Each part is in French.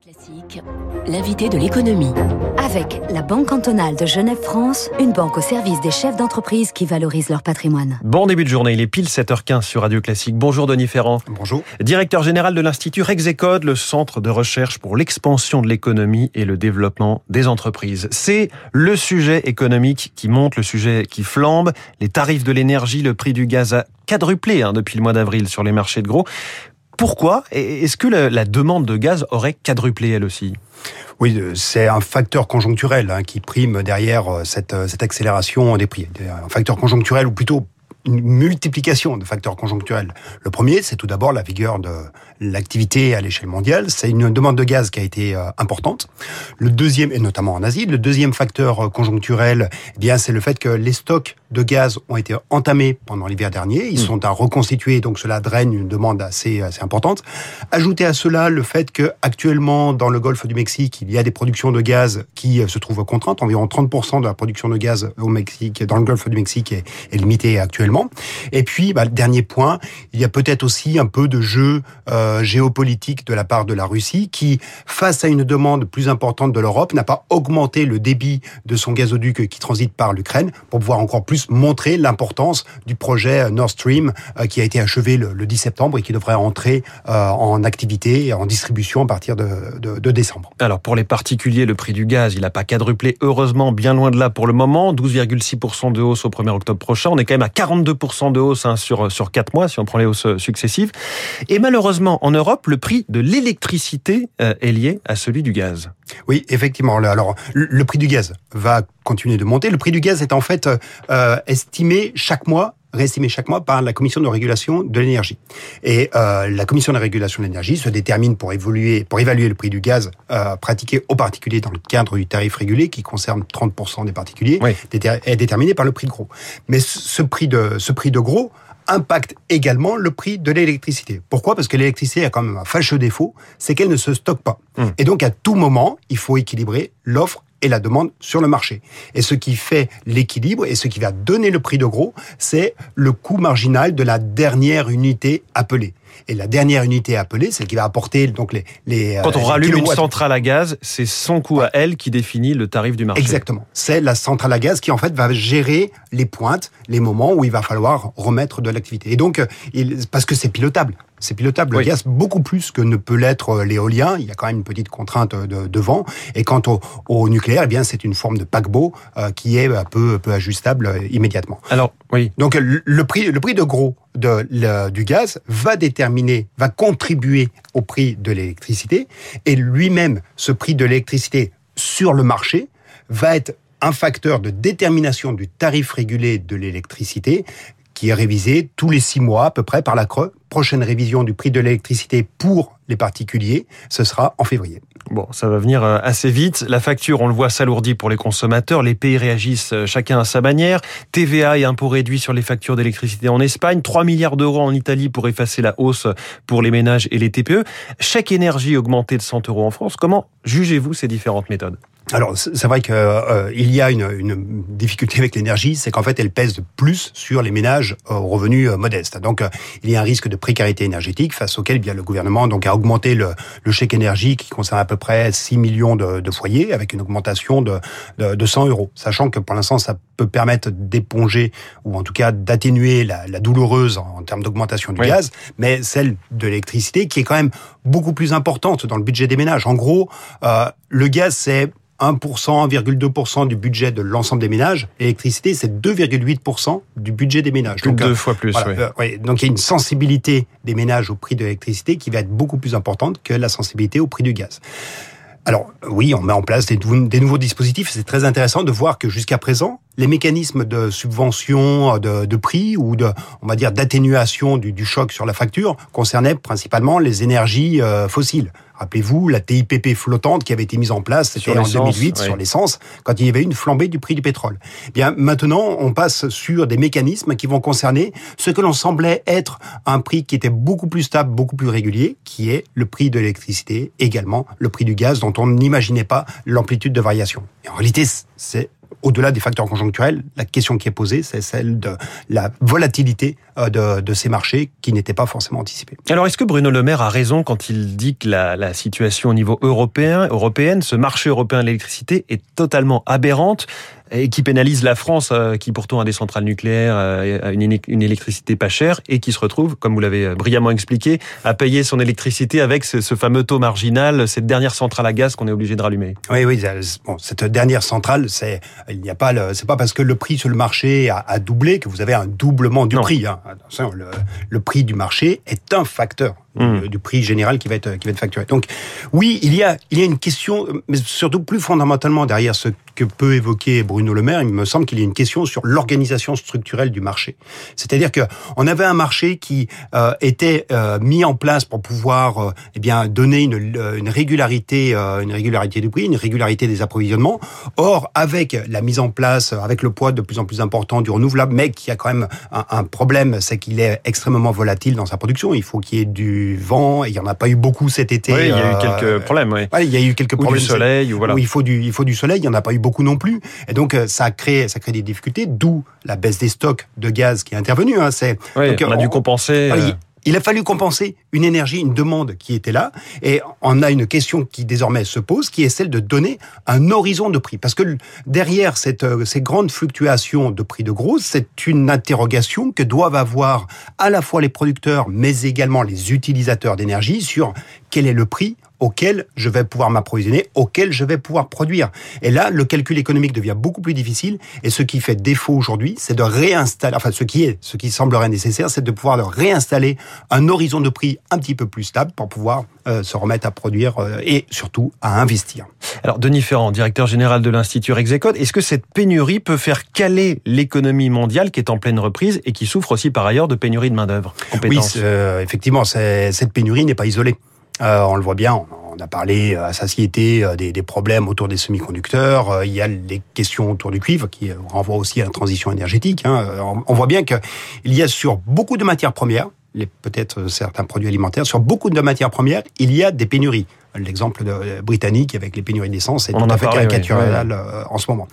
Classique, l'invité de l'économie. Avec la Banque cantonale de Genève-France, une banque au service des chefs d'entreprise qui valorisent leur patrimoine. Bon début de journée, il est pile 7h15 sur Radio Classique. Bonjour Denis Ferrand. Bonjour. Directeur général de l'Institut Rexecode, le centre de recherche pour l'expansion de l'économie et le développement des entreprises. C'est le sujet économique qui monte, le sujet qui flambe. Les tarifs de l'énergie, le prix du gaz a quadruplé hein, depuis le mois d'avril sur les marchés de gros. Pourquoi Est-ce que la, demande de gaz aurait quadruplé elle aussi? Oui, euh, c'est un facteur conjoncturel hein, qui prime derrière euh, cette, euh, cette accélération des prix. Un facteur conjoncturel, ou plutôt une multiplication de facteurs conjoncturels. Le premier, c'est tout d'abord la vigueur de l'activité à l'échelle mondiale. C'est une demande de gaz qui a été importante. Le deuxième, et notamment en Asie, le deuxième facteur conjoncturel, eh bien, c'est le fait que les stocks de gaz ont été entamés pendant l'hiver dernier. Ils mm. sont à reconstituer, donc cela draine une demande assez, assez importante. Ajoutez à cela le fait que actuellement, dans le golfe du Mexique, il y a des productions de gaz qui euh, se trouvent contraintes. Environ 30% de la production de gaz au Mexique, dans le golfe du Mexique, est, est limitée actuellement. Et puis, bah, dernier point, il y a peut-être aussi un peu de jeu euh, géopolitique de la part de la Russie qui, face à une demande plus importante de l'Europe, n'a pas augmenté le débit de son gazoduc qui transite par l'Ukraine pour pouvoir encore plus montrer l'importance du projet Nord Stream euh, qui a été achevé le, 10 septembre et qui devrait entrer euh, en activité en distribution à partir de, décembre. Alors pour les particuliers, le prix du gaz, il n'a pas quadruplé, heureusement, bien loin de là pour le moment, 12,6% de hausse au 1er octobre prochain. On est quand même à 42 2% de hausse hein, sur, sur 4 mois, si on prend les hausses successives. Et malheureusement, en Europe, le prix de l'électricité euh, est lié à celui du gaz. Oui, effectivement. Alors, le prix du gaz va continuer de monter. Le prix du gaz est en fait euh, estimé chaque mois réestimé chaque mois par la Commission de régulation de l'énergie. Et euh, la Commission de régulation de l'énergie se détermine pour évoluer, pour évaluer le prix du gaz euh, pratiqué aux particuliers dans le cadre du tarif régulé qui concerne 30% des particuliers, est déterminé par le prix de gros. Mais ce prix de ce prix de gros impacte également le prix de l'électricité. Pourquoi? Parce que l'électricité a quand même un fâcheux défaut, c'est qu'elle ne se stocke pas. Hum. Et donc à tout moment, il faut équilibrer l'offre et la demande sur le marché. Et ce qui fait l'équilibre et ce qui va donner le prix de gros, c'est le coût marginal de la dernière unité appelée. Et la dernière unité appelée, celle qui va apporter donc les... les Quand on euh, rallume une centrale à gaz, c'est son coût à elle qui définit le tarif du marché. Exactement. C'est la centrale à gaz qui en fait va gérer les pointes, les moments où il va falloir remettre de l'activité. Et donc, parce que c'est pilotable. C'est pilotable. Le gaz, beaucoup plus que ne peut l'être euh, l'éolien. Il y a quand même une petite contrainte de, vent. Et quant au, nucléaire, eh bien, c'est une forme de paquebot euh, qui est peu, peu ajustable immédiatement. Alors, oui. Donc, le prix, le prix de gros de, du gaz va déterminer, va contribuer au prix de l'électricité, et lui-même, ce prix de l'électricité sur le marché va être un facteur de détermination du tarif régulé de l'électricité qui est révisé tous les six mois à peu près par la CRE. Prochaine révision du prix de l'électricité pour les particuliers, ce sera en février. Bon, ça va venir euh, assez vite. La facture, on le voit, s'alourdit pour les consommateurs. Les pays réagissent euh, chacun à sa manière. TVA et impôts réduits sur les factures d'électricité en Espagne. 3 milliards d'euros en Italie pour effacer la hausse pour les ménages et les TPE. Chaque énergie augmentée de 100 euros en France. Comment jugez-vous ces différentes méthodes? Alors c'est vrai qu'il euh, y a une, une difficulté avec l'énergie, c'est qu'en fait elle pèse plus sur les ménages aux revenus euh, modestes. Donc euh, il y a un risque de précarité énergétique face auquel bien le gouvernement donc a augmenté le, le chèque énergie qui concerne à peu près 6 millions de, de foyers avec une augmentation de, de, de, 100 euros, sachant que pour l'instant ça peut permettre d'éponger ou en tout cas d'atténuer la, la, douloureuse en, termes d'augmentation du gaz, mais celle de l'électricité qui est quand même beaucoup plus importante dans le budget des ménages. En gros, euh, le gaz c'est 1%, 1,2% du budget de l'ensemble des ménages. L'électricité, c'est 2,8% du budget des ménages. donc, deux fois plus, euh, donc il y a une sensibilité des ménages au prix de l'électricité qui va être beaucoup plus importante que la sensibilité au prix du gaz. Alors oui, on met en place des, des nouveaux dispositifs. C'est très intéressant de voir que jusqu'à présent, les mécanismes de subvention de, de, prix ou de, on va dire, d'atténuation du, du, choc sur la facture concernaient principalement les énergies euh, fossiles. Rappelez-vous la TIPP flottante qui avait été mise en place, c'était en 2008 sur l'essence, quand il y avait une flambée du prix du pétrole. Eh bien maintenant, on passe sur des mécanismes qui vont concerner ce que l'on semblait être un prix qui était beaucoup plus stable, beaucoup plus régulier, qui est le prix de l'électricité, également le prix du gaz, dont on n'imaginait pas l'amplitude de variation. Et en réalité, c'est au-delà des facteurs conjoncturels, la question qui est posée, c'est celle de la volatilité euh, de, ces marchés qui n'était pas forcément anticipée. Alors, est-ce que Bruno Le Maire a raison quand il dit que la, la situation au niveau européen, européenne, ce marché européen de l'électricité est totalement aberrante? Et qui pénalise la France, euh, qui pourtant a des centrales nucléaires, euh, une, une électricité pas chère, et qui se retrouve, comme vous l'avez brillamment expliqué, à payer son électricité avec ce, ce, fameux taux marginal, cette dernière centrale à gaz qu'on est obligé de rallumer. Oui, oui. Bon, cette dernière centrale, c'est il n'y a pas c'est pas parce que le prix sur le marché a, a doublé que vous avez un doublement du non. prix. Hein. Le, le prix du marché est un facteur mmh. du, prix général qui va être qui va être facturé. Donc oui, il y a il y a une question, mais surtout plus fondamentalement derrière ce que peut évoquer Bruno Le Maire, il me semble qu'il y a une question sur l'organisation structurelle du marché. C'est-à-dire que on avait un marché qui euh, était euh, mis en place pour pouvoir euh, eh bien donner une, une régularité une régularité du prix, une régularité des approvisionnements. Or avec la mise en place avec le poids de plus en plus important du renouvelable, mais qui a quand même un, un problème, c'est qu'il est extrêmement volatile dans sa production. Il faut qu'il y ait du vent, et il y en a pas eu beaucoup cet été. Oui, il y a eu quelques problèmes. Oui. Ouais, il y a eu quelques ou problèmes. Du soleil, ou voilà. Où il faut du il faut du soleil. Il y en a pas eu beaucoup non plus. Et donc ça crée ça crée des difficultés. D'où la baisse des stocks de gaz qui est intervenue. Hein. C'est oui, donc, on a on, dû compenser. Euh... Il a fallu compenser une énergie, une demande qui était là, et on a une question qui désormais se pose, qui est celle de donner un horizon de prix. Parce que derrière euh, ces grandes fluctuations de prix de gros, c'est une interrogation que doivent avoir à la fois les producteurs, mais également les utilisateurs d'énergie sur quel est le prix auquel je vais pouvoir m'approvisionner, auquel je vais pouvoir produire. Et là, le calcul économique devient beaucoup plus difficile. Et ce qui fait défaut aujourd'hui, c'est de réinstaller, enfin, ce qui est, ce qui semblerait nécessaire, c'est de pouvoir réinstaller un horizon de prix un petit peu plus stable pour pouvoir euh, se remettre à produire euh, et surtout à investir. Alors, Denis Ferrand, directeur général de l'Institut Rexecode, est-ce que cette pénurie peut faire caler l'économie mondiale qui est en pleine reprise et qui souffre aussi par ailleurs de pénurie de main-d'œuvre? Oui, euh, effectivement, cette pénurie n'est pas isolée. Euh, on le voit bien, on, on a parlé à satiété des, des, problèmes autour des semi-conducteurs. Euh, il y a les questions autour du cuivre qui renvoient aussi à la transition énergétique. Hein. On, on, voit bien qu'il y a sur beaucoup de matières premières, peut-être certains produits alimentaires, sur beaucoup de matières premières, il y a des pénuries. L'exemple britannique avec les pénuries d'essence est tout à fait caricatural oui, euh, en ce moment.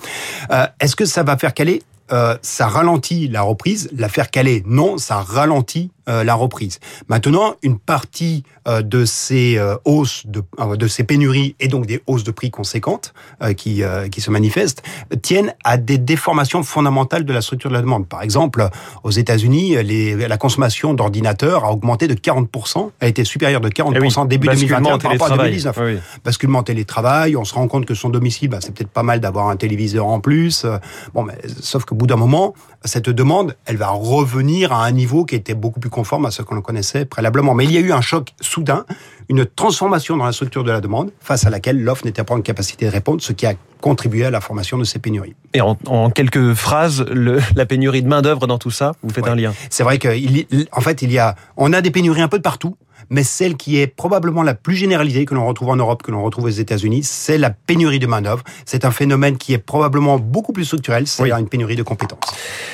Euh, Est-ce que ça va faire caler euh, ça ralentit la reprise? La faire caler, non, ça ralentit euh, la reprise. Maintenant, une partie euh, de ces euh, hausses, de, de ces pénuries et donc des hausses de prix conséquentes qui, qui se manifestent tiennent à des déformations fondamentales de la structure de la demande. Par exemple, aux États-Unis, la consommation d'ordinateurs a augmenté de 40%, a été supérieure de 40% eh oui, début 2021 par rapport à 2019. Oui. Basculement télétravail, on se rend compte que son domicile, bah, c'est peut-être pas mal d'avoir un téléviseur en plus. Bon, mais sauf qu'au bout d'un moment, cette demande, elle va revenir à un niveau qui était beaucoup plus conforme à ce qu'on connaissait préalablement. Mais il y a eu un choc soudain, une transformation dans la structure de la demande, face à laquelle l'offre n'était pas en capacité de répondre, ce qui a contribué à la formation de ces pénuries. Et en, en quelques phrases, le, la pénurie de main d'œuvre dans tout ça, vous faites ouais. un lien. C'est vrai qu'en fait, il y a, on a des pénuries un peu de partout mais celle qui est probablement la plus généralisée que l'on retrouve en Europe, que l'on retrouve aux États-Unis, c'est la pénurie de main-d'œuvre. C'est un phénomène qui est probablement beaucoup plus structurel, c'est oui. une pénurie de compétences.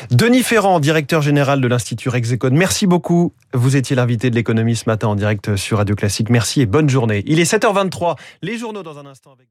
Denis Ferrand, directeur général de l'Institut Rexecode, merci beaucoup. Vous étiez l'invité de l'économie ce matin en direct sur Radio Classique. Merci et bonne journée. Il est 7h23. Les journaux dans un instant avec